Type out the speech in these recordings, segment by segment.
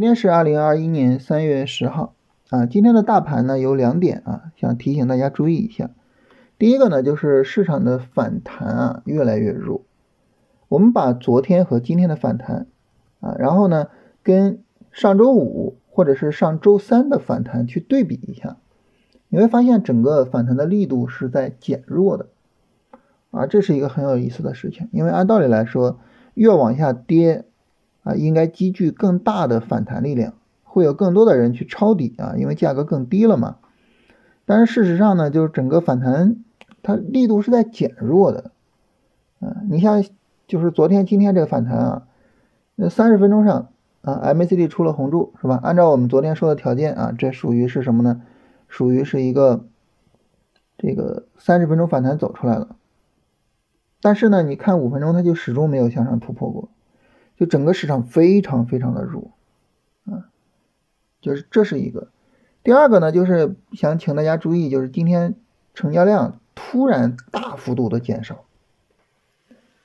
今天是二零二一年三月十号啊。今天的大盘呢有两点啊，想提醒大家注意一下。第一个呢就是市场的反弹啊越来越弱。我们把昨天和今天的反弹啊，然后呢跟上周五或者是上周三的反弹去对比一下，你会发现整个反弹的力度是在减弱的啊，这是一个很有意思的事情。因为按道理来说，越往下跌。啊，应该积聚更大的反弹力量，会有更多的人去抄底啊，因为价格更低了嘛。但是事实上呢，就是整个反弹它力度是在减弱的。啊，你像就是昨天、今天这个反弹啊，那三十分钟上啊，MACD 出了红柱是吧？按照我们昨天说的条件啊，这属于是什么呢？属于是一个这个三十分钟反弹走出来了。但是呢，你看五分钟，它就始终没有向上突破过。就整个市场非常非常的弱，啊，就是这是一个。第二个呢，就是想请大家注意，就是今天成交量突然大幅度的减少，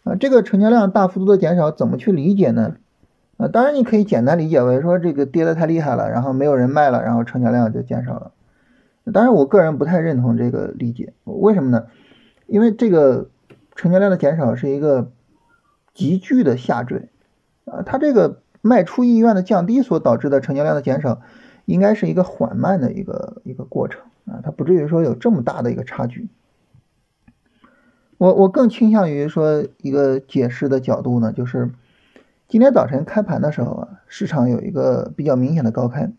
啊，这个成交量大幅度的减少怎么去理解呢？啊，当然你可以简单理解为说这个跌的太厉害了，然后没有人卖了，然后成交量就减少了。当然我个人不太认同这个理解，为什么呢？因为这个成交量的减少是一个急剧的下坠。啊，它这个卖出意愿的降低所导致的成交量的减少，应该是一个缓慢的一个一个过程啊，它不至于说有这么大的一个差距。我我更倾向于说一个解释的角度呢，就是今天早晨开盘的时候啊，市场有一个比较明显的高开，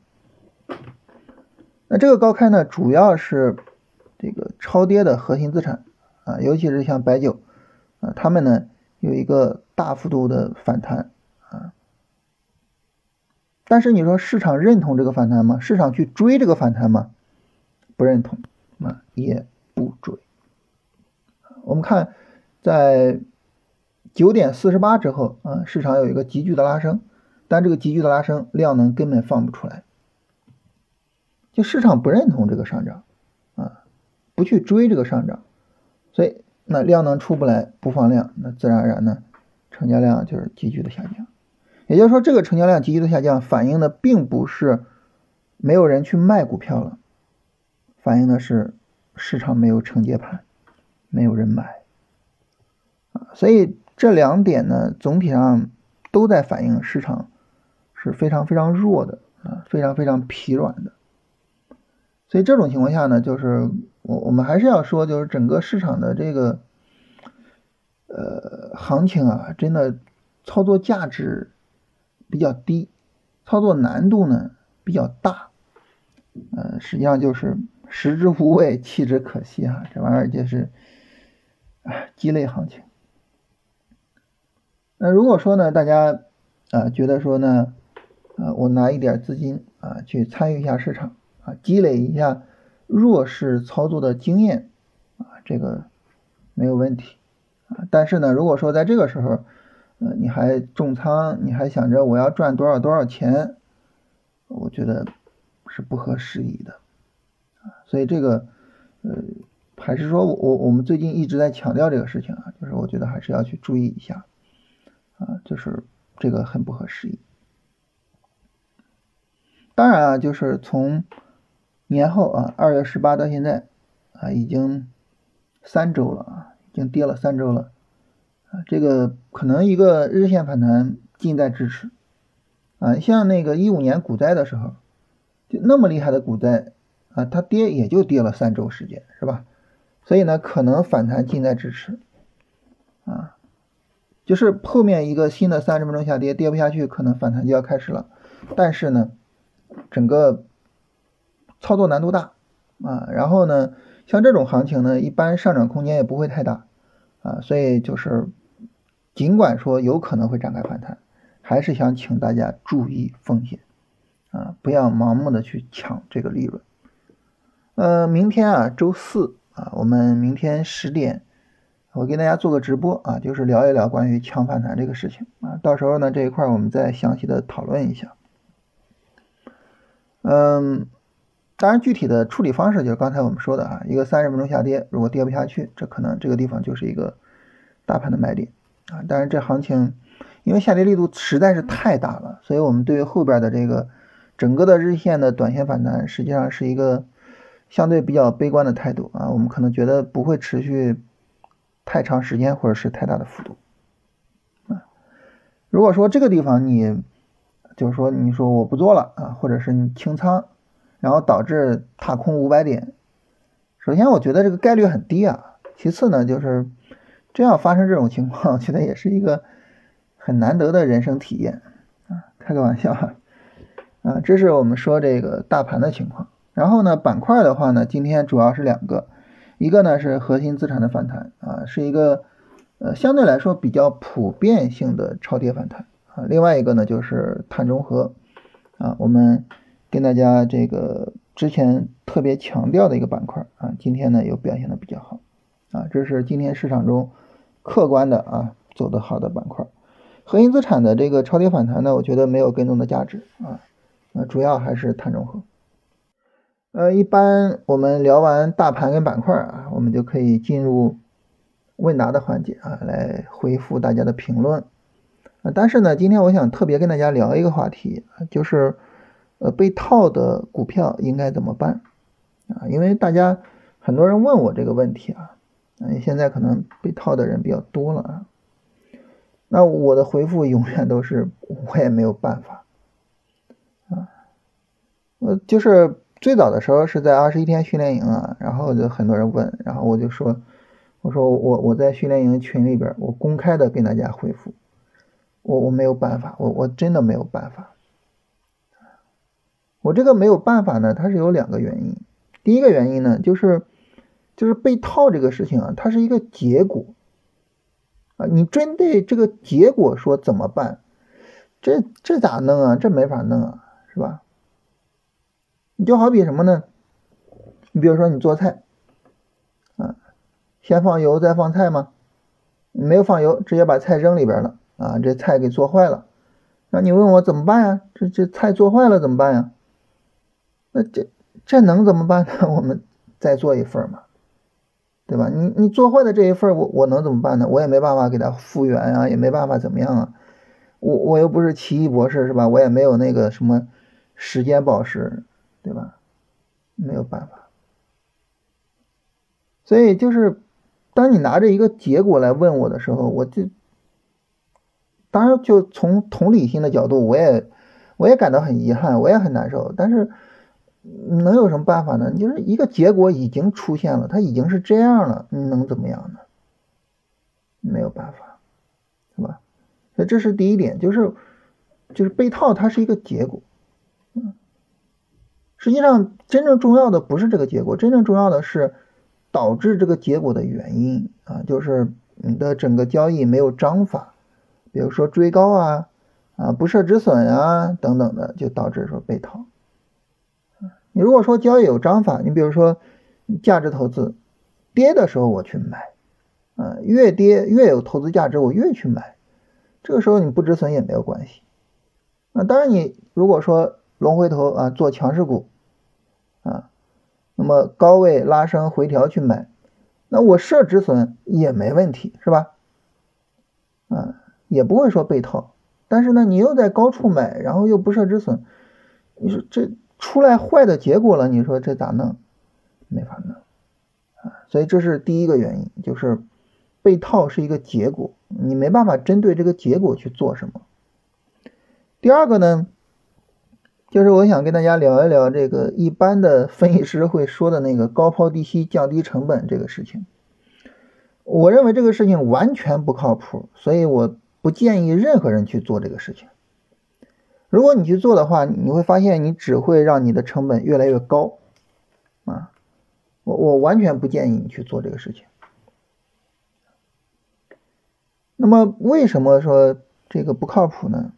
那这个高开呢，主要是这个超跌的核心资产啊，尤其是像白酒啊，他们呢有一个大幅度的反弹。但是你说市场认同这个反弹吗？市场去追这个反弹吗？不认同啊，也不追。我们看在九点四十八之后啊，市场有一个急剧的拉升，但这个急剧的拉升量能根本放不出来，就市场不认同这个上涨啊，不去追这个上涨，所以那量能出不来，不放量，那自然而然呢，成交量就是急剧的下降。也就是说，这个成交量急剧的下降，反映的并不是没有人去卖股票了，反映的是市场没有承接盘，没有人买啊。所以这两点呢，总体上都在反映市场是非常非常弱的啊，非常非常疲软的。所以这种情况下呢，就是我我们还是要说，就是整个市场的这个呃行情啊，真的操作价值。比较低，操作难度呢比较大，呃，实际上就是食之无味，弃之可惜哈，这玩意儿就是，哎，鸡肋行情。那如果说呢，大家啊觉得说呢，啊，我拿一点资金啊去参与一下市场啊，积累一下弱势操作的经验啊，这个没有问题啊。但是呢，如果说在这个时候，呃，你还重仓，你还想着我要赚多少多少钱，我觉得是不合时宜的。所以这个，呃，还是说我我们最近一直在强调这个事情啊，就是我觉得还是要去注意一下啊，就是这个很不合时宜。当然啊，就是从年后啊，二月十八到现在啊，已经三周了啊，已经跌了三周了。这个可能一个日线反弹近在咫尺啊，像那个一五年股灾的时候，就那么厉害的股灾啊，它跌也就跌了三周时间，是吧？所以呢，可能反弹近在咫尺啊，就是后面一个新的三十分钟下跌，跌不下去，可能反弹就要开始了。但是呢，整个操作难度大啊，然后呢，像这种行情呢，一般上涨空间也不会太大啊，所以就是。尽管说有可能会展开反弹，还是想请大家注意风险啊，不要盲目的去抢这个利润。呃，明天啊，周四啊，我们明天十点，我给大家做个直播啊，就是聊一聊关于抢反弹这个事情啊。到时候呢，这一块我们再详细的讨论一下。嗯，当然具体的处理方式就是刚才我们说的啊，一个三十分钟下跌，如果跌不下去，这可能这个地方就是一个大盘的买点。啊，但是这行情因为下跌力度实在是太大了，所以我们对于后边的这个整个的日线的短线反弹，实际上是一个相对比较悲观的态度啊。我们可能觉得不会持续太长时间，或者是太大的幅度啊。如果说这个地方你就是说你说我不做了啊，或者是你清仓，然后导致踏空五百点，首先我觉得这个概率很低啊。其次呢，就是这样发生这种情况，我觉得也是一个。很难得的人生体验啊，开个玩笑哈啊，这是我们说这个大盘的情况。然后呢，板块的话呢，今天主要是两个，一个呢是核心资产的反弹啊，是一个呃相对来说比较普遍性的超跌反弹啊。另外一个呢就是碳中和啊，我们跟大家这个之前特别强调的一个板块啊，今天呢又表现的比较好啊，这是今天市场中客观的啊走得好的板块。核心资产的这个超跌反弹呢，我觉得没有跟踪的价值啊，呃，主要还是碳中和。呃，一般我们聊完大盘跟板块啊，我们就可以进入问答的环节啊，来回复大家的评论。啊，但是呢，今天我想特别跟大家聊一个话题，就是呃被套的股票应该怎么办啊？因为大家很多人问我这个问题啊，嗯，现在可能被套的人比较多了啊。那我的回复永远都是我也没有办法。啊，呃，就是最早的时候是在二十一天训练营啊，然后就很多人问，然后我就说，我说我我在训练营群里边，我公开的跟大家回复，我我没有办法，我我真的没有办法，我这个没有办法呢，它是有两个原因，第一个原因呢，就是就是被套这个事情啊，它是一个结果。啊，你针对这个结果说怎么办？这这咋弄啊？这没法弄啊，是吧？你就好比什么呢？你比如说你做菜，啊，先放油再放菜吗？没有放油，直接把菜扔里边了，啊，这菜给做坏了。那你问我怎么办呀？这这菜做坏了怎么办呀？那这这能怎么办呢？我们再做一份嘛。对吧？你你做坏的这一份，我我能怎么办呢？我也没办法给他复原啊，也没办法怎么样啊。我我又不是奇异博士，是吧？我也没有那个什么时间宝石，对吧？没有办法。所以就是，当你拿着一个结果来问我的时候，我就当然就从同理心的角度，我也我也感到很遗憾，我也很难受，但是。能有什么办法呢？就是一个结果已经出现了，它已经是这样了，你能怎么样呢？没有办法，是吧？所以这是第一点，就是就是被套，它是一个结果。嗯，实际上真正重要的不是这个结果，真正重要的是导致这个结果的原因啊，就是你的整个交易没有章法，比如说追高啊啊不设止损啊等等的，就导致说被套。你如果说交易有章法，你比如说价值投资，跌的时候我去买，啊，越跌越有投资价值，我越去买，这个时候你不止损也没有关系，啊，当然你如果说龙回头啊做强势股，啊，那么高位拉升回调去买，那我设止损也没问题，是吧？啊，也不会说被套，但是呢，你又在高处买，然后又不设止损，你说这。出来坏的结果了，你说这咋弄？没法弄啊！所以这是第一个原因，就是被套是一个结果，你没办法针对这个结果去做什么。第二个呢，就是我想跟大家聊一聊这个一般的分析师会说的那个高抛低吸、降低成本这个事情。我认为这个事情完全不靠谱，所以我不建议任何人去做这个事情。如果你去做的话，你会发现你只会让你的成本越来越高，啊，我我完全不建议你去做这个事情。那么为什么说这个不靠谱呢？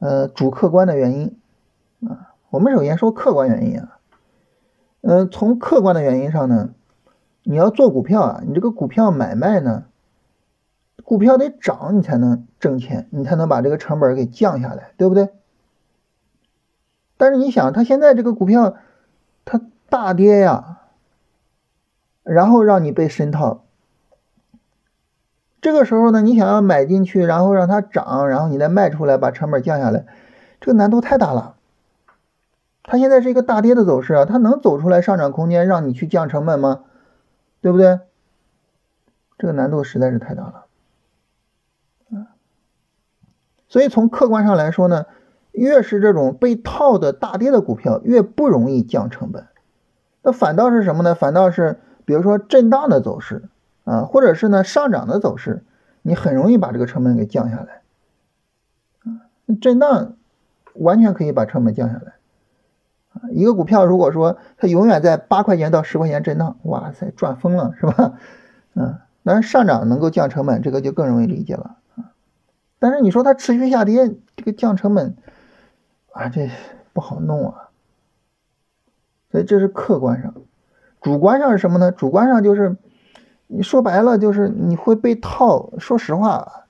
呃，主客观的原因啊，我们首先说客观原因啊，嗯，从客观的原因上呢，你要做股票啊，你这个股票买卖呢。股票得涨，你才能挣钱，你才能把这个成本给降下来，对不对？但是你想，它现在这个股票它大跌呀，然后让你被深套，这个时候呢，你想要买进去，然后让它涨，然后你再卖出来，把成本降下来，这个难度太大了。它现在是一个大跌的走势啊，它能走出来上涨空间让你去降成本吗？对不对？这个难度实在是太大了。所以从客观上来说呢，越是这种被套的大跌的股票，越不容易降成本。那反倒是什么呢？反倒是比如说震荡的走势啊，或者是呢上涨的走势，你很容易把这个成本给降下来。震荡完全可以把成本降下来。一个股票如果说它永远在八块钱到十块钱震荡，哇塞，赚疯了是吧？嗯，当然上涨能够降成本，这个就更容易理解了。但是你说它持续下跌，这个降成本啊，这不好弄啊。所以这是客观上，主观上是什么呢？主观上就是你说白了就是你会被套。说实话，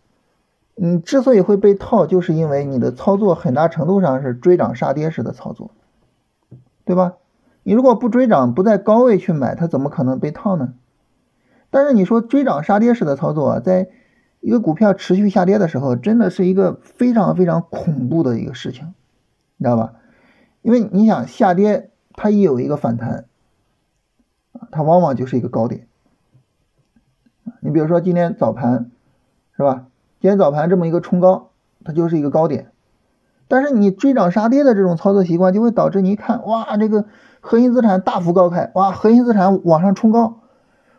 你之所以会被套，就是因为你的操作很大程度上是追涨杀跌式的操作，对吧？你如果不追涨，不在高位去买，它怎么可能被套呢？但是你说追涨杀跌式的操作，在一个股票持续下跌的时候，真的是一个非常非常恐怖的一个事情，你知道吧？因为你想下跌，它一有一个反弹，它往往就是一个高点。你比如说今天早盘，是吧？今天早盘这么一个冲高，它就是一个高点。但是你追涨杀跌的这种操作习惯，就会导致你一看，哇，这个核心资产大幅高开，哇，核心资产往上冲高，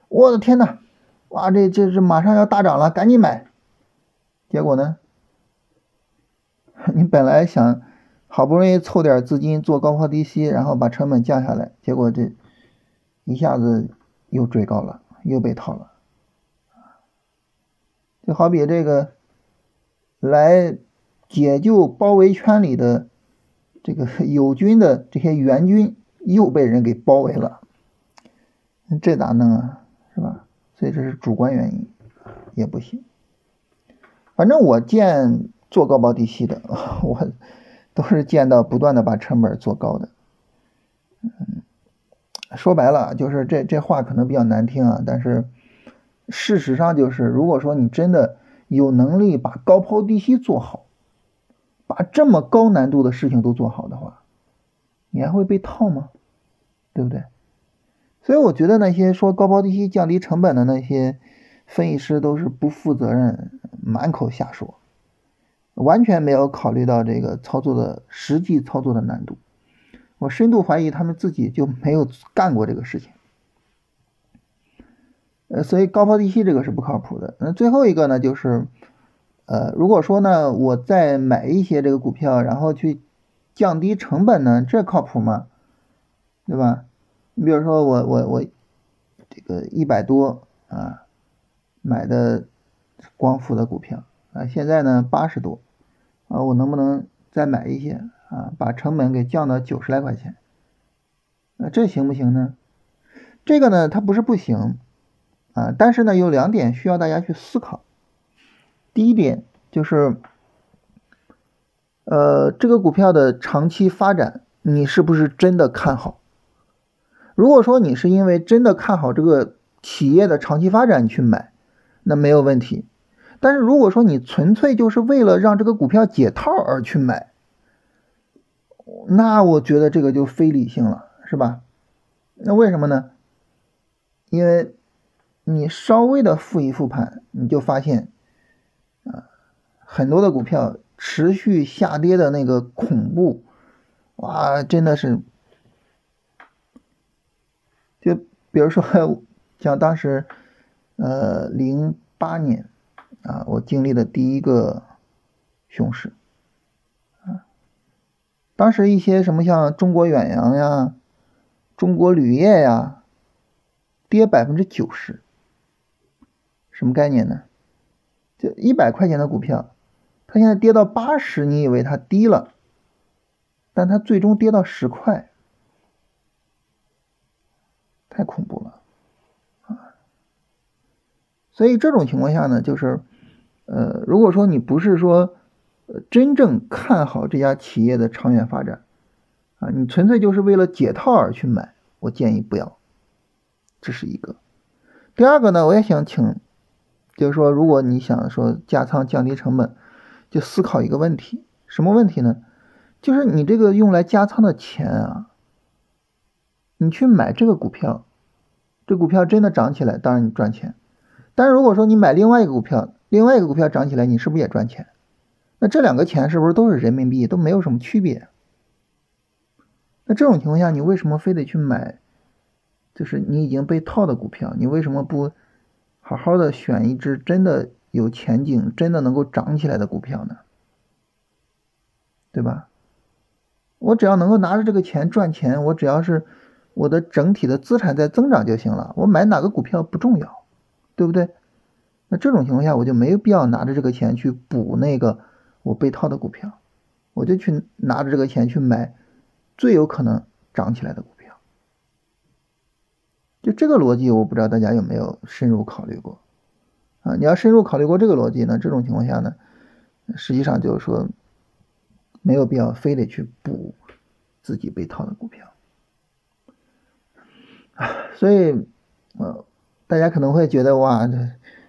我的天呐！哇，这这这马上要大涨了，赶紧买。结果呢？你本来想好不容易凑点资金做高抛低吸，然后把成本降下来，结果这一下子又追高了，又被套了。就好比这个来解救包围圈里的这个 友军的这些援军，又被人给包围了，这咋弄啊？所以这是主观原因，也不行。反正我见做高抛低吸的，我都是见到不断的把成本做高的。嗯，说白了就是这这话可能比较难听啊，但是事实上就是，如果说你真的有能力把高抛低吸做好，把这么高难度的事情都做好的话，你还会被套吗？对不对？所以我觉得那些说高抛低吸降低成本的那些分析师都是不负责任，满口瞎说，完全没有考虑到这个操作的实际操作的难度。我深度怀疑他们自己就没有干过这个事情。呃，所以高抛低吸这个是不靠谱的。那最后一个呢，就是呃，如果说呢，我再买一些这个股票，然后去降低成本呢，这靠谱吗？对吧？你比如说我我我这个一百多啊买的光伏的股票啊，现在呢八十多啊，我能不能再买一些啊，把成本给降到九十来块钱？那这行不行呢？这个呢它不是不行啊，但是呢有两点需要大家去思考。第一点就是呃这个股票的长期发展，你是不是真的看好？如果说你是因为真的看好这个企业的长期发展去买，那没有问题。但是如果说你纯粹就是为了让这个股票解套而去买，那我觉得这个就非理性了，是吧？那为什么呢？因为你稍微的复一复盘，你就发现啊，很多的股票持续下跌的那个恐怖，哇，真的是。就比如说，像当时，呃，零八年啊，我经历的第一个熊市啊，当时一些什么像中国远洋呀、中国铝业呀，跌百分之九十，什么概念呢？就一百块钱的股票，它现在跌到八十，你以为它低了，但它最终跌到十块。太恐怖了，啊！所以这种情况下呢，就是，呃，如果说你不是说，真正看好这家企业的长远发展，啊，你纯粹就是为了解套而去买，我建议不要。这是一个。第二个呢，我也想请就是说，如果你想说加仓降低成本，就思考一个问题，什么问题呢？就是你这个用来加仓的钱啊，你去买这个股票，这股票真的涨起来，当然你赚钱。但是如果说你买另外一个股票，另外一个股票涨起来，你是不是也赚钱？那这两个钱是不是都是人民币，都没有什么区别？那这种情况下，你为什么非得去买？就是你已经被套的股票，你为什么不好好的选一只真的有前景、真的能够涨起来的股票呢？对吧？我只要能够拿着这个钱赚钱，我只要是我的整体的资产在增长就行了。我买哪个股票不重要，对不对？那这种情况下，我就没有必要拿着这个钱去补那个我被套的股票，我就去拿着这个钱去买最有可能涨起来的股票。就这个逻辑，我不知道大家有没有深入考虑过啊？你要深入考虑过这个逻辑呢，这种情况下呢，实际上就是说。没有必要非得去补自己被套的股票，所以呃，大家可能会觉得哇，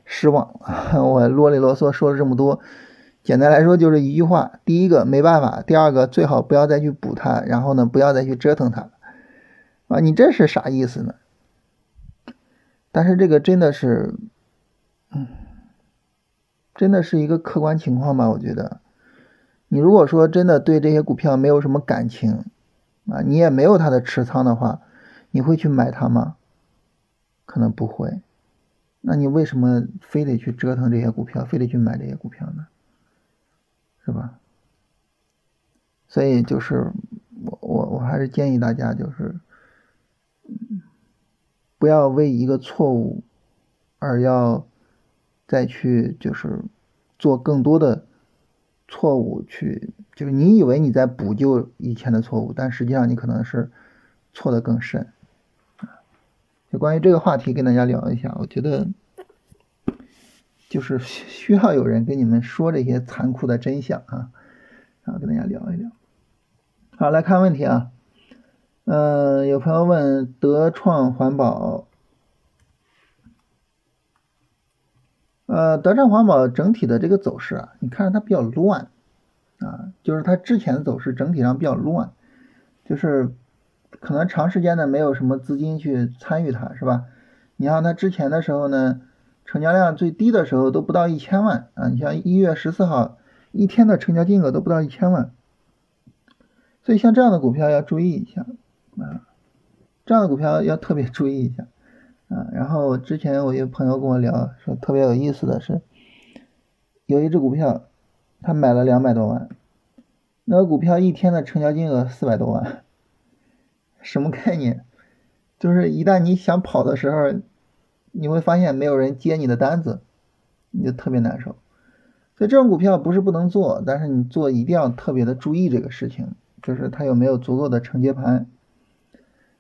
失望。我啰里啰嗦说了这么多，简单来说就是一句话：第一个没办法，第二个最好不要再去补它，然后呢，不要再去折腾它啊。你这是啥意思呢？但是这个真的是，嗯，真的是一个客观情况吧？我觉得。你如果说真的对这些股票没有什么感情啊，你也没有它的持仓的话，你会去买它吗？可能不会。那你为什么非得去折腾这些股票，非得去买这些股票呢？是吧？所以就是我我我还是建议大家就是，不要为一个错误而要再去就是做更多的。错误去，就是你以为你在补救以前的错误，但实际上你可能是错的更深就关于这个话题，跟大家聊一下，我觉得就是需要有人跟你们说这些残酷的真相啊，然后跟大家聊一聊。好，来看问题啊，嗯，有朋友问德创环保。呃，德创环保整体的这个走势啊，你看着它比较乱啊，就是它之前的走势整体上比较乱，就是可能长时间的没有什么资金去参与它，是吧？你像它之前的时候呢，成交量最低的时候都不到一千万啊，你像一月十四号一天的成交金额都不到一千万，所以像这样的股票要注意一下啊，这样的股票要特别注意一下。啊，然后之前我一个朋友跟我聊说，特别有意思的是，有一只股票，他买了两百多万，那个股票一天的成交金额四百多万，什么概念？就是一旦你想跑的时候，你会发现没有人接你的单子，你就特别难受。所以这种股票不是不能做，但是你做一定要特别的注意这个事情，就是它有没有足够的承接盘。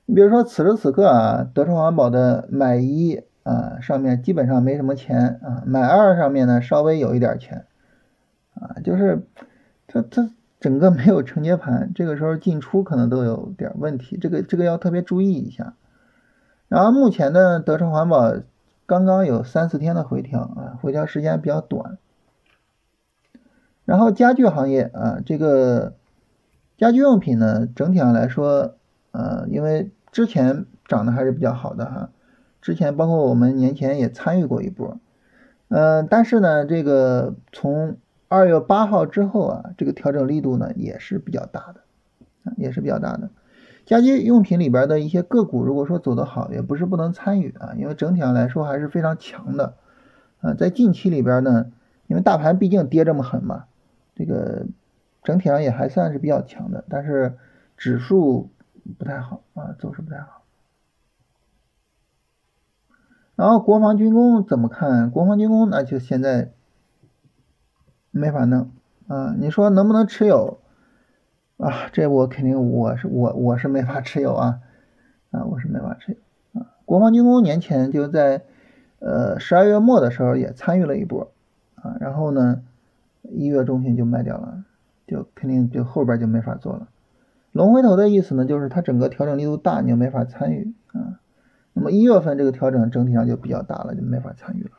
你比如说，此时此刻啊，德创环保的买一啊上面基本上没什么钱啊，买二上面呢稍微有一点钱啊，就是它它整个没有承接盘，这个时候进出可能都有点问题，这个这个要特别注意一下。然后目前呢，德创环保刚刚有三四天的回调啊，回调时间比较短。然后家具行业啊，这个家居用品呢，整体上来说。呃，因为之前涨得还是比较好的哈，之前包括我们年前也参与过一波，嗯，但是呢，这个从二月八号之后啊，这个调整力度呢也是比较大的，啊，也是比较大的。家居用品里边的一些个股，如果说走得好，也不是不能参与啊，因为整体上来说还是非常强的，啊，在近期里边呢，因为大盘毕竟跌这么狠嘛，这个整体上也还算是比较强的，但是指数。不太好啊，走势不太好。然后国防军工怎么看？国防军工那就现在没法弄啊。你说能不能持有啊？这我肯定我是我我是没法持有啊啊，我是没法持有啊。国防军工年前就在呃十二月末的时候也参与了一波啊，然后呢一月中旬就卖掉了，就肯定就后边就没法做了。龙回头的意思呢，就是它整个调整力度大，你就没法参与啊。那么一月份这个调整整体上就比较大了，就没法参与了。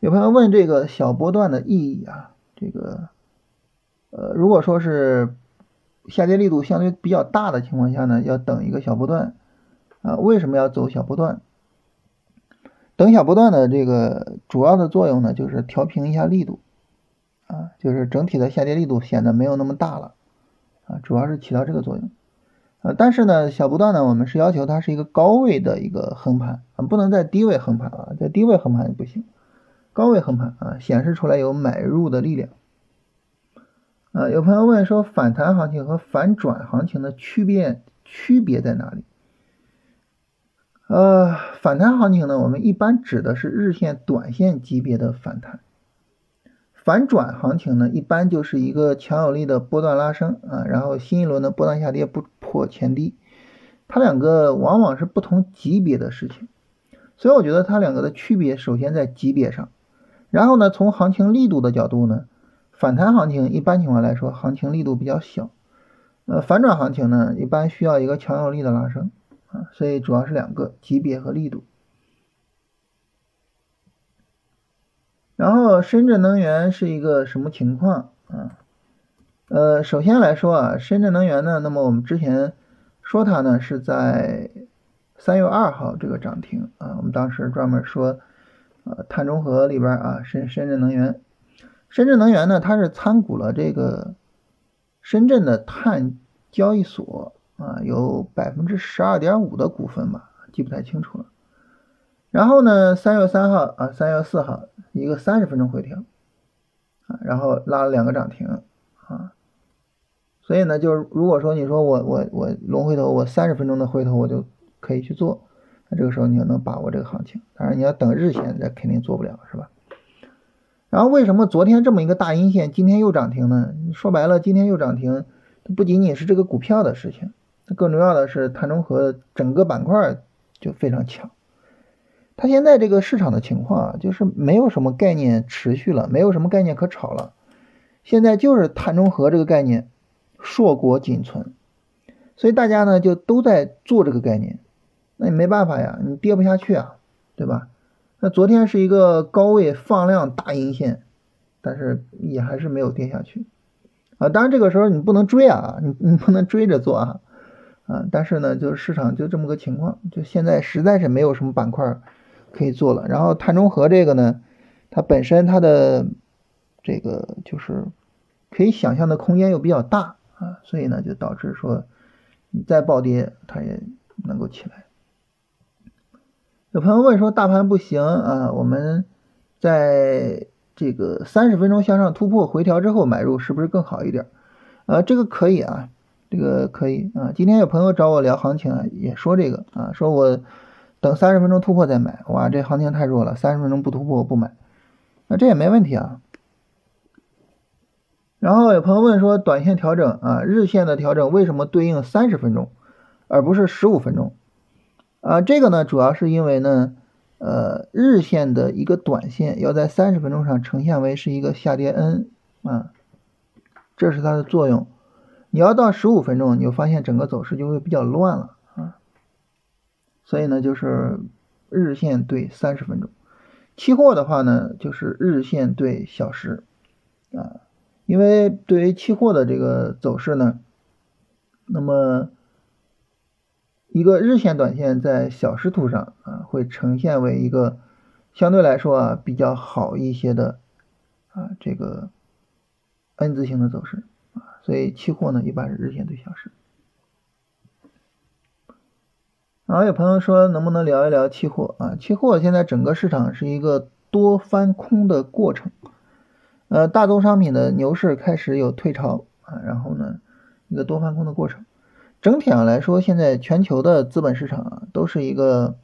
有朋友问这个小波段的意义啊，这个呃，如果说是下跌力度相对比较大的情况下呢，要等一个小波段啊，为什么要走小波段？等小波段的这个主要的作用呢，就是调平一下力度啊，就是整体的下跌力度显得没有那么大了啊，主要是起到这个作用。呃，但是呢，小波段呢，我们是要求它是一个高位的一个横盘啊，不能在低位横盘啊，在低位横盘也不行，高位横盘啊，显示出来有买入的力量。啊，有朋友问说，反弹行情和反转行情的区别区别在哪里？呃，反弹行情呢，我们一般指的是日线、短线级别的反弹。反转行情呢，一般就是一个强有力的波段拉升啊，然后新一轮的波段下跌不破前低，它两个往往是不同级别的事情，所以我觉得它两个的区别首先在级别上，然后呢，从行情力度的角度呢，反弹行情一般情况来说行情力度比较小，呃，反转行情呢，一般需要一个强有力的拉升。啊，所以主要是两个级别和力度。然后深圳能源是一个什么情况啊？呃，首先来说啊，深圳能源呢，那么我们之前说它呢是在三月二号这个涨停啊，我们当时专门说，呃，碳中和里边啊，深深圳能源，深圳能源呢，它是参股了这个深圳的碳交易所。啊，有百分之十二点五的股份吧，记不太清楚了。然后呢，三月三号啊，三月四号一个三十分钟回调啊，然后拉了两个涨停啊。所以呢，就是如果说你说我我我龙回头，我三十分钟的回头我就可以去做，那这个时候你就能把握这个行情。当然你要等日线，那肯定做不了，是吧？然后为什么昨天这么一个大阴线，今天又涨停呢？说白了，今天又涨停，不仅仅是这个股票的事情。更重要的是，碳中和整个板块就非常强。它现在这个市场的情况啊，就是没有什么概念持续了，没有什么概念可炒了。现在就是碳中和这个概念硕果仅存，所以大家呢就都在做这个概念。那你没办法呀，你跌不下去啊，对吧？那昨天是一个高位放量大阴线，但是也还是没有跌下去啊。当然这个时候你不能追啊，你你不能追着做啊。啊，但是呢，就是市场就这么个情况，就现在实在是没有什么板块可以做了。然后碳中和这个呢，它本身它的这个就是可以想象的空间又比较大啊，所以呢就导致说你再暴跌它也能够起来。有朋友问说大盘不行啊，我们在这个三十分钟向上突破回调之后买入是不是更好一点？呃，这个可以啊。这个可以啊，今天有朋友找我聊行情啊，也说这个啊，说我等三十分钟突破再买，哇，这行情太弱了，三十分钟不突破我不买，那这也没问题啊。然后有朋友问说，短线调整啊，日线的调整为什么对应三十分钟，而不是十五分钟？啊，这个呢，主要是因为呢，呃，日线的一个短线要在三十分钟上呈现为是一个下跌 N 啊，这是它的作用。你要到十五分钟，你就发现整个走势就会比较乱了啊。所以呢，就是日线对三十分钟，期货的话呢，就是日线对小时啊。因为对于期货的这个走势呢，那么一个日线、短线在小时图上啊，会呈现为一个相对来说啊比较好一些的啊这个 N 字形的走势。所以期货呢，一般是日线对小时。然后有朋友说，能不能聊一聊期货啊？期货现在整个市场是一个多翻空的过程，呃，大宗商品的牛市开始有退潮啊，然后呢，一个多翻空的过程。整体上来说，现在全球的资本市场啊，都是一个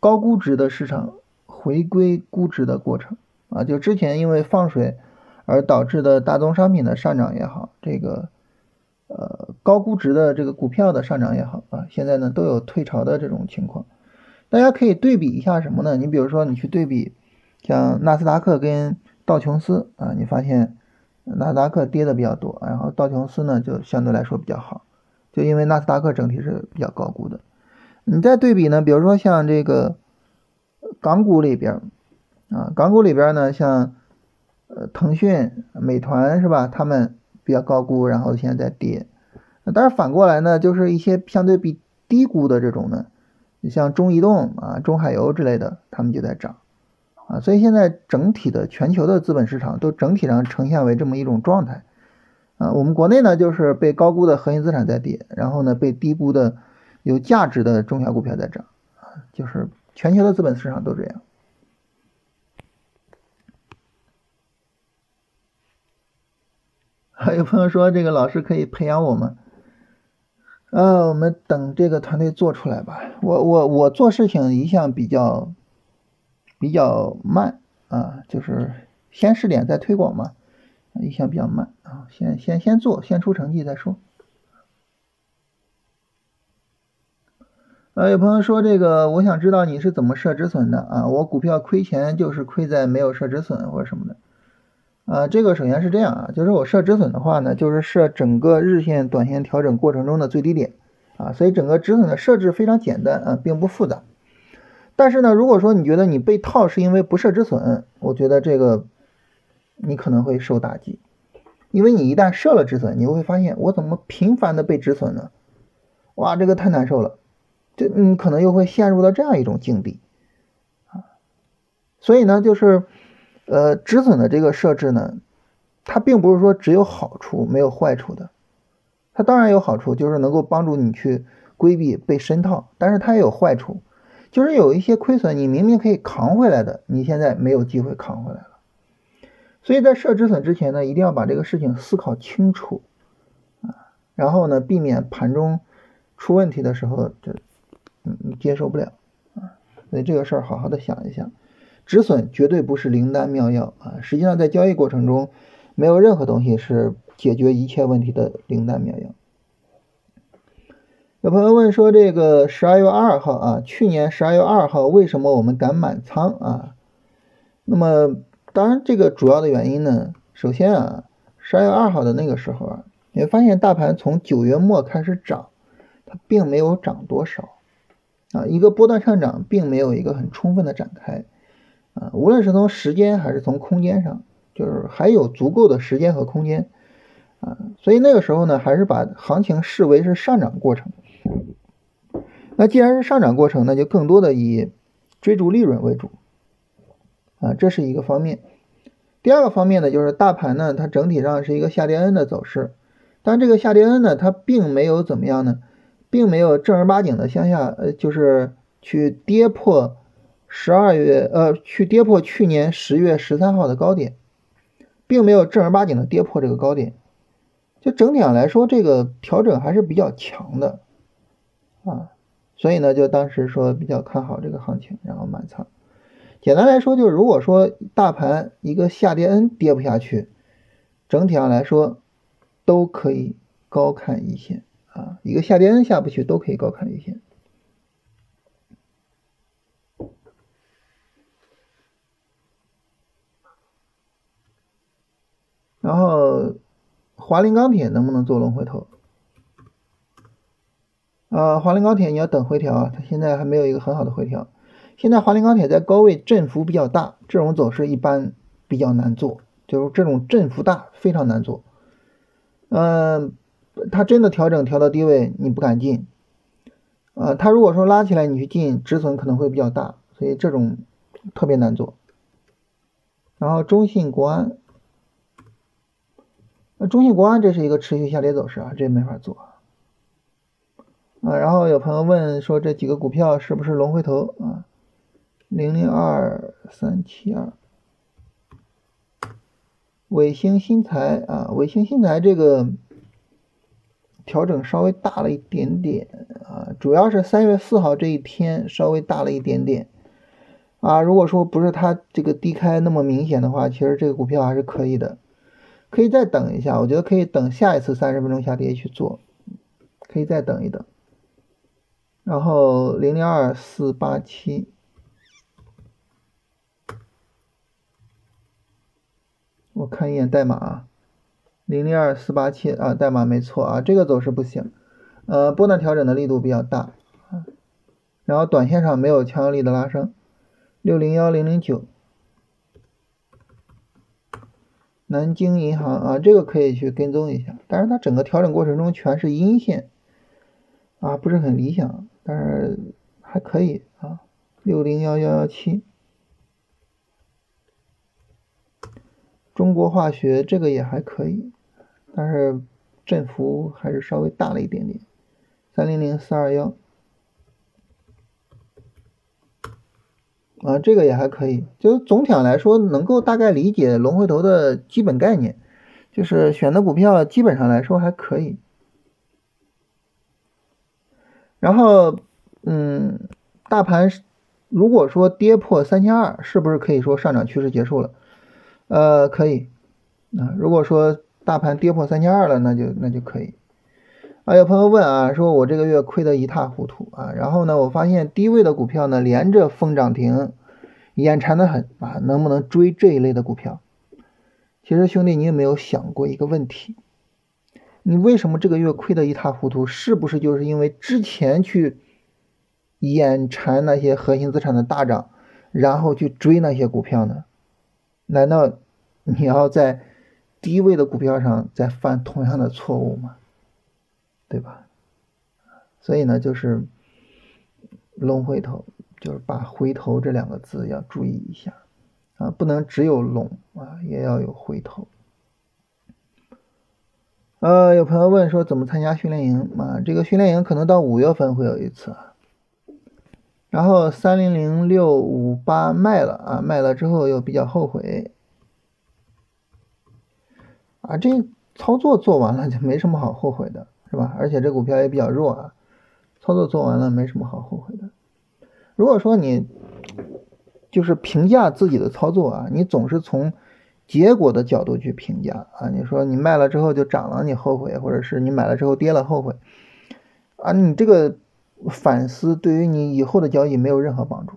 高估值的市场回归估值的过程啊，就之前因为放水。而导致的大宗商品的上涨也好，这个呃高估值的这个股票的上涨也好啊，现在呢都有退潮的这种情况。大家可以对比一下什么呢？你比如说你去对比像纳斯达克跟道琼斯啊，你发现纳斯达克跌的比较多，然后道琼斯呢就相对来说比较好，就因为纳斯达克整体是比较高估的。你再对比呢，比如说像这个港股里边。啊，港股里边呢，像呃腾讯、美团是吧？他们比较高估，然后现在在跌。但是反过来呢，就是一些相对比低估的这种呢，你像中移动啊、中海油之类的，他们就在涨啊。所以现在整体的全球的资本市场都整体上呈现为这么一种状态啊。我们国内呢，就是被高估的核心资产在跌，然后呢，被低估的有价值的中小股票在涨啊，就是全球的资本市场都这样。还有朋友说，这个老师可以培养我们？呃，我们等这个团队做出来吧。我我我做事情一向比较比较慢啊，就是先试点再推广嘛，一向比较慢啊，先先先做，先出成绩再说。呃，有朋友说这个，我想知道你是怎么设止损的啊？我股票亏钱就是亏在没有设止损或者什么的。啊，这个首先是这样啊，就是我设止损的话呢，就是设整个日线、短线调整过程中的最低点啊，所以整个止损的设置非常简单啊，并不复杂。但是呢，如果说你觉得你被套是因为不设止损，我觉得这个你可能会受打击，因为你一旦设了止损，你会发现我怎么频繁的被止损呢？哇，这个太难受了，这你可能又会陷入到这样一种境地啊，所以呢，就是。呃，止损的这个设置呢，它并不是说只有好处没有坏处的，它当然有好处，就是能够帮助你去规避被深套，但是它也有坏处，就是有一些亏损你明明可以扛回来的，你现在没有机会扛回来了。所以在设止损之前呢，一定要把这个事情思考清楚啊，然后呢，避免盘中出问题的时候，这嗯接受不了啊，所以这个事儿好好的想一想。止损绝对不是灵丹妙药啊！实际上，在交易过程中，没有任何东西是解决一切问题的灵丹妙药。有朋友问说，这个十二月二号啊，去年十二月二号为什么我们敢满仓啊？那么，当然，这个主要的原因呢，首先啊，十二月二号的那个时候啊，你会发现大盘从九月末开始涨，它并没有涨多少啊，一个波段上涨并没有一个很充分的展开。啊，无论是从时间还是从空间上，就是还有足够的时间和空间，啊，所以那个时候呢，还是把行情视为是上涨过程。那既然是上涨过程，那就更多的以追逐利润为主，啊，这是一个方面。第二个方面呢，就是大盘呢，它整体上是一个下跌 N 的走势，但这个下跌 N 呢，它并没有怎么样呢，并没有正儿八经的向下，呃，就是去跌破。十二月，呃，去跌破去年十月十三号的高点，并没有正儿八经的跌破这个高点，就整体上来说，这个调整还是比较强的，啊，所以呢，就当时说比较看好这个行情，然后满仓。简单来说，就是如果说大盘一个下跌 N 跌不下去，整体上来说都可以高看一线，啊，一个下跌 N 下不去都可以高看一线。然后，华菱钢铁能不能做龙回头？啊，华菱钢铁你要等回调啊，它现在还没有一个很好的回调。现在华菱钢铁在高位振幅比较大，这种走势一般比较难做，就是这种振幅大非常难做。嗯，它真的调整调到低位你不敢进，啊，它如果说拉起来你去进，止损可能会比较大，所以这种特别难做。然后中信国安。那中信国安这是一个持续下跌走势啊，这没法做啊。然后有朋友问说这几个股票是不是龙回头啊？零零二三七二，伟星新材啊，伟星新材这个调整稍微大了一点点啊，主要是三月四号这一天稍微大了一点点啊。如果说不是它这个低开那么明显的话，其实这个股票还是可以的。可以再等一下，我觉得可以等下一次三十分钟下跌去做，可以再等一等。然后零零二四八七，我看一眼代码啊，零零二四八七啊，代码没错啊，这个走势不行，呃，波段调整的力度比较大啊，然后短线上没有强有力的拉升，六零幺零零九。南京银行啊，这个可以去跟踪一下，但是它整个调整过程中全是阴线啊，不是很理想，但是还可以啊。六零幺幺幺七，中国化学这个也还可以，但是振幅还是稍微大了一点点。三零零四二幺。啊，这个也还可以，就总体上来说，能够大概理解龙回头的基本概念，就是选的股票基本上来说还可以。然后，嗯，大盘如果说跌破三千二，是不是可以说上涨趋势结束了？呃，可以。啊，如果说大盘跌破三千二了，那就那就可以。啊，有朋友问啊，说我这个月亏得一塌糊涂啊，然后呢，我发现低位的股票呢连着封涨停，眼馋的很啊，能不能追这一类的股票？其实兄弟，你有没有想过一个问题？你为什么这个月亏得一塌糊涂？是不是就是因为之前去眼馋那些核心资产的大涨，然后去追那些股票呢？难道你要在低位的股票上再犯同样的错误吗？对吧？所以呢，就是龙回头，就是把“回头”这两个字要注意一下啊，不能只有龙啊，也要有回头。呃，有朋友问说怎么参加训练营啊？这个训练营可能到五月份会有一次。啊然后三零零六五八卖了啊，卖了之后又比较后悔啊，这操作做完了就没什么好后悔的。是吧？而且这股票也比较弱啊，操作做完了没什么好后悔的。如果说你就是评价自己的操作啊，你总是从结果的角度去评价啊，你说你卖了之后就涨了，你后悔，或者是你买了之后跌了后悔啊，你这个反思对于你以后的交易没有任何帮助。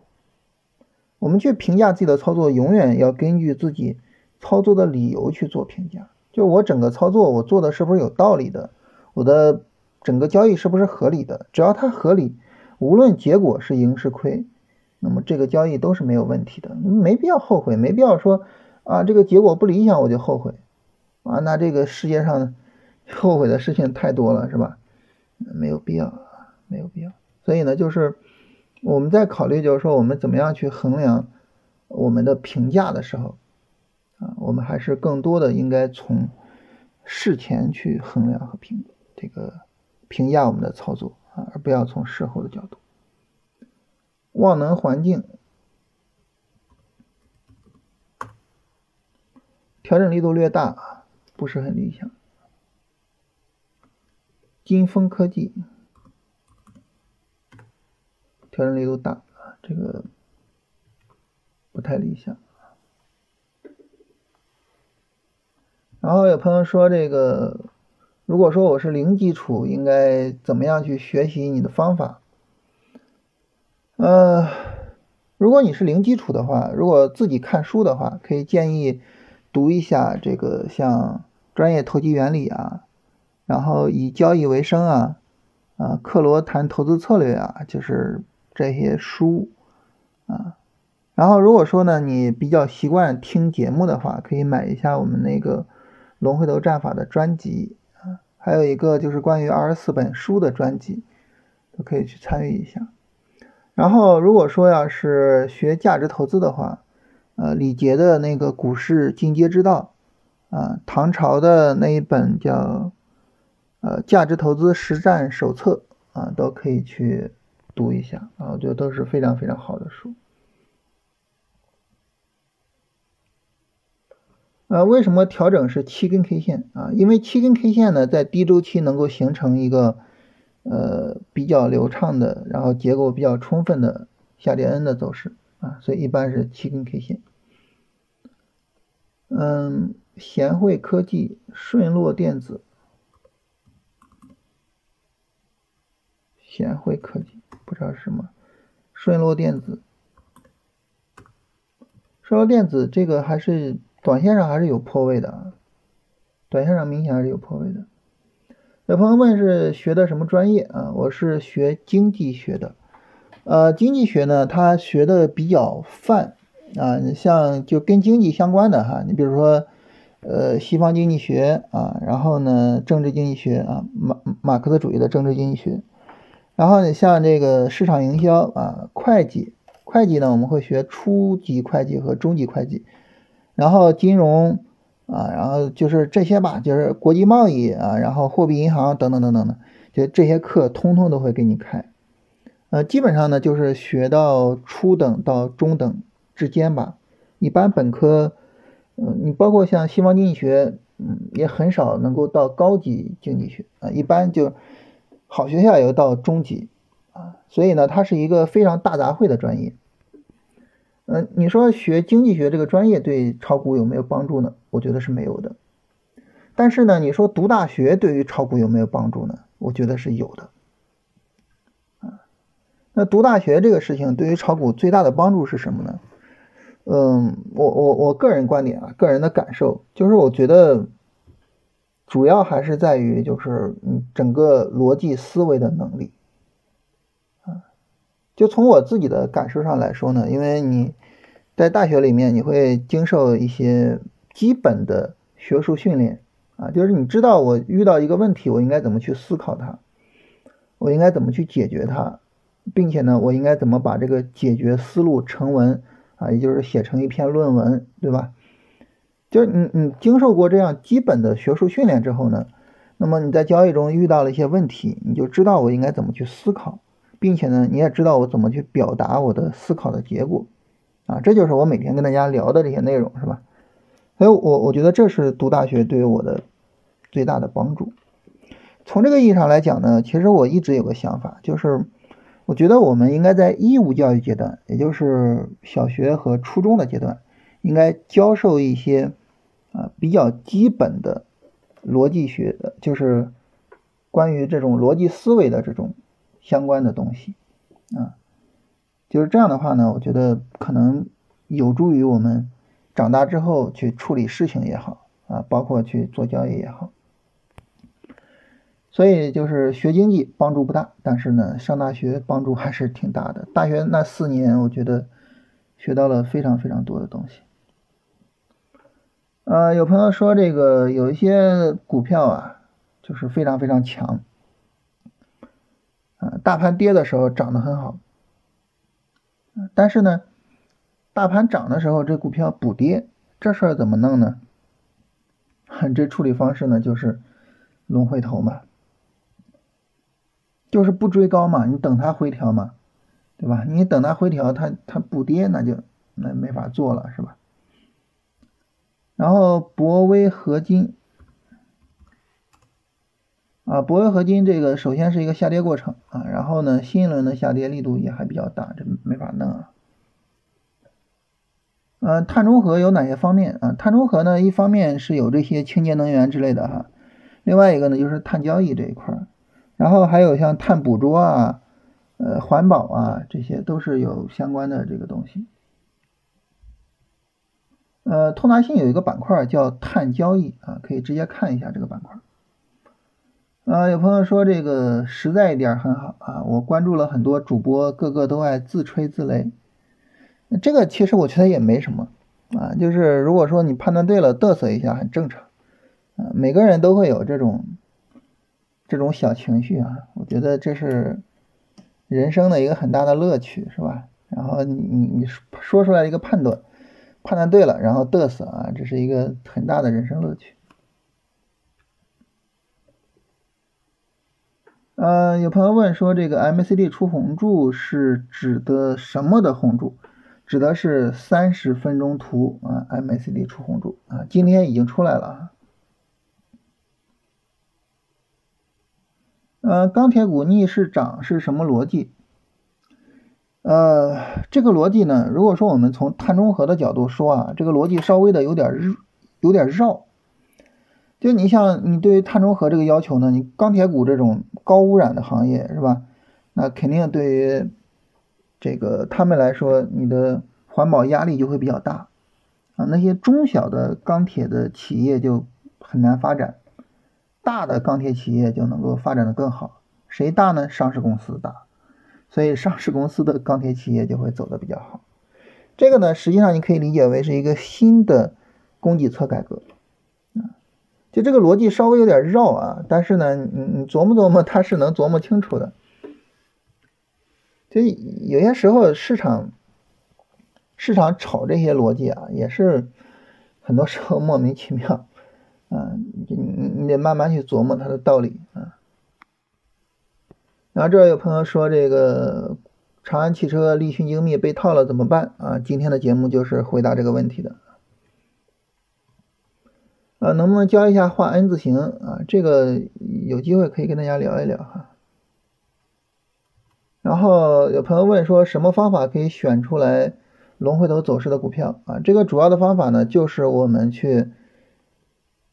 我们去评价自己的操作，永远要根据自己操作的理由去做评价。就我整个操作，我做的是不是有道理的？我的整个交易是不是合理的？只要它合理，无论结果是赢是亏，那么这个交易都是没有问题的，没必要后悔，没必要说啊这个结果不理想我就后悔啊，那这个世界上后悔的事情太多了，是吧？没有必要，没有必要。所以呢，就是我们在考虑，就是说我们怎么样去衡量我们的评价的时候啊，我们还是更多的应该从事前去衡量和评。这个评价我们的操作啊，而不要从事后的角度。望能环境调整力度略大，不是很理想。金风科技调整力度大啊，这个不太理想。然后有朋友说这个。如果说我是零基础，应该怎么样去学习你的方法？呃，如果你是零基础的话，如果自己看书的话，可以建议读一下这个像《专业投机原理》啊，然后以交易为生啊，啊，克罗谈投资策略啊，就是这些书啊。然后如果说呢，你比较习惯听节目的话，可以买一下我们那个龙回头战法的专辑啊。还有一个就是关于二十四本书的专辑，都可以去参与一下。然后如果说要是学价值投资的话，呃，李杰的那个股市进阶之道，啊，唐朝的那一本叫呃价值投资实战手册，啊，都可以去读一下啊，我觉得都是非常非常好的书。呃，为什么调整是七根 K 线啊？因为七根 K 线呢，在低周期能够形成一个呃比较流畅的，然后结构比较充分的下跌 N 的走势啊，所以一般是七根 K 线。嗯，贤惠科技、顺络电子、贤惠科技不知道是什么，顺洛电子、顺洛电子这个还是。短线上还是有破位的，短线上明显还是有破位的。有朋友问是学的什么专业啊？我是学经济学的。呃，经济学呢，它学的比较泛啊，你像就跟经济相关的哈，你比如说呃西方经济学啊，然后呢政治经济学啊，马马克思主义的政治经济学，然后你像这个市场营销啊，会计，会计呢我们会学初级会计和中级会计，然后金融啊，然后就是这些吧，就是国际贸易啊，然后货币银行等等等等的，就这些课通通都会给你开。呃，基本上呢就是学到初等到中等之间吧。一般本科，嗯，你包括像西方经济学，嗯，也很少能够到高级经济学啊。一般就好学校也要到中级啊。所以呢，它是一个非常大杂烩的专业。嗯，你说学经济学这个专业对炒股有没有帮助呢？我觉得是没有的。但是呢，你说读大学对于炒股有没有帮助呢？我觉得是有的。啊那读大学这个事情对于炒股最大的帮助是什么呢？嗯，我我我个人观点啊，个人的感受就是，我觉得主要还是在于就是嗯整个逻辑思维的能力啊。就从我自己的感受上来说呢，因为你在大学里面你会经受一些基本的学术训练啊，就是你知道我遇到一个问题，我应该怎么去思考它，我应该怎么去解决它。并且呢，我应该怎么把这个解决思路成文啊，也就是写成一篇论文，对吧？就是你你经受过这样基本的学术训练之后呢，那么你在交易中遇到了一些问题，你就知道我应该怎么去思考，并且呢，你也知道我怎么去表达我的思考的结果啊，这就是我每天跟大家聊的这些内容，是吧？所以我我觉得这是读大学对于我的最大的帮助。从这个意义上来讲呢，其实我一直有个想法，就是。我觉得我们应该在义务教育阶段，也就是小学和初中的阶段，应该教授一些啊比较基本的逻辑学的，就是关于这种逻辑思维的这种相关的东西啊。就是这样的话呢，我觉得可能有助于我们长大之后去处理事情也好啊，包括去做交易也好。所以就是学经济帮助不大，但是呢，上大学帮助还是挺大的。大学那四年，我觉得学到了非常非常多的东西。呃，有朋友说这个有一些股票啊，就是非常非常强，啊，大盘跌的时候涨得很好，但是呢，大盘涨的时候这股票补跌，这事儿怎么弄呢？这处理方式呢，就是龙回头嘛。就是不追高嘛，你等它回调嘛，对吧？你等它回调，它它不跌，那就那没法做了，是吧？然后博威合金啊，博威合金这个首先是一个下跌过程啊，然后呢，新一轮的下跌力度也还比较大，这没法弄啊。呃，碳中和有哪些方面啊？碳中和呢，一方面是有这些清洁能源之类的哈，另外一个呢就是碳交易这一块儿。然后还有像碳捕捉啊，呃，环保啊，这些都是有相关的这个东西。呃，通达信有一个板块叫碳交易啊，可以直接看一下这个板块。啊，有朋友说这个实在一点很好啊，我关注了很多主播，个个都爱自吹自擂。这个其实我觉得也没什么啊，就是如果说你判断对了，嘚瑟一下很正常啊，每个人都会有这种。这种小情绪啊，我觉得这是人生的一个很大的乐趣，是吧？然后你你你说出来一个判断，判断对了，然后嘚瑟啊，这是一个很大的人生乐趣。呃，有朋友问说，这个 MACD 出红柱是指的什么的红柱？指的是三十分钟图啊，MACD 出红柱啊，今天已经出来了啊。呃，钢铁股逆势涨是什么逻辑？呃，这个逻辑呢，如果说我们从碳中和的角度说啊，这个逻辑稍微的有点，有点绕。就你像你对于碳中和这个要求呢，你钢铁股这种高污染的行业是吧？那肯定对于这个他们来说，你的环保压力就会比较大啊。那些中小的钢铁的企业就很难发展。大的钢铁企业就能够发展的更好，谁大呢？上市公司大，所以上市公司的钢铁企业就会走的比较好。这个呢，实际上你可以理解为是一个新的供给侧改革啊就这个逻辑稍微有点绕啊，但是呢，你你琢磨琢磨，它是能琢磨清楚的。就有些时候市场市场炒这些逻辑啊，也是很多时候莫名其妙，啊，你你得慢慢去琢磨它的道理啊。然后这有朋友说这个长安汽车立讯精密被套了怎么办啊？今天的节目就是回答这个问题的。啊，能不能教一下画 N 字形啊？这个有机会可以跟大家聊一聊哈。然后有朋友问说，什么方法可以选出来龙回头走势的股票啊？这个主要的方法呢，就是我们去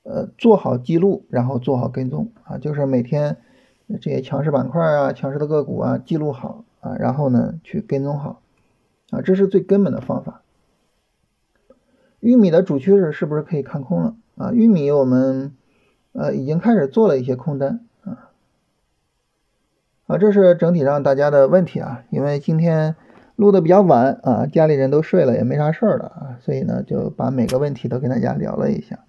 呃做好记录，然后做好跟踪啊，就是每天这些强势板块啊、强势的个股啊记录好啊，然后呢去跟踪好啊，这是最根本的方法。玉米的主趋势是不是可以看空了？啊，玉米我们呃已经开始做了一些空单啊，啊，这是整体上大家的问题啊，因为今天录的比较晚啊，家里人都睡了，也没啥事儿了啊，所以呢就把每个问题都跟大家聊了一下。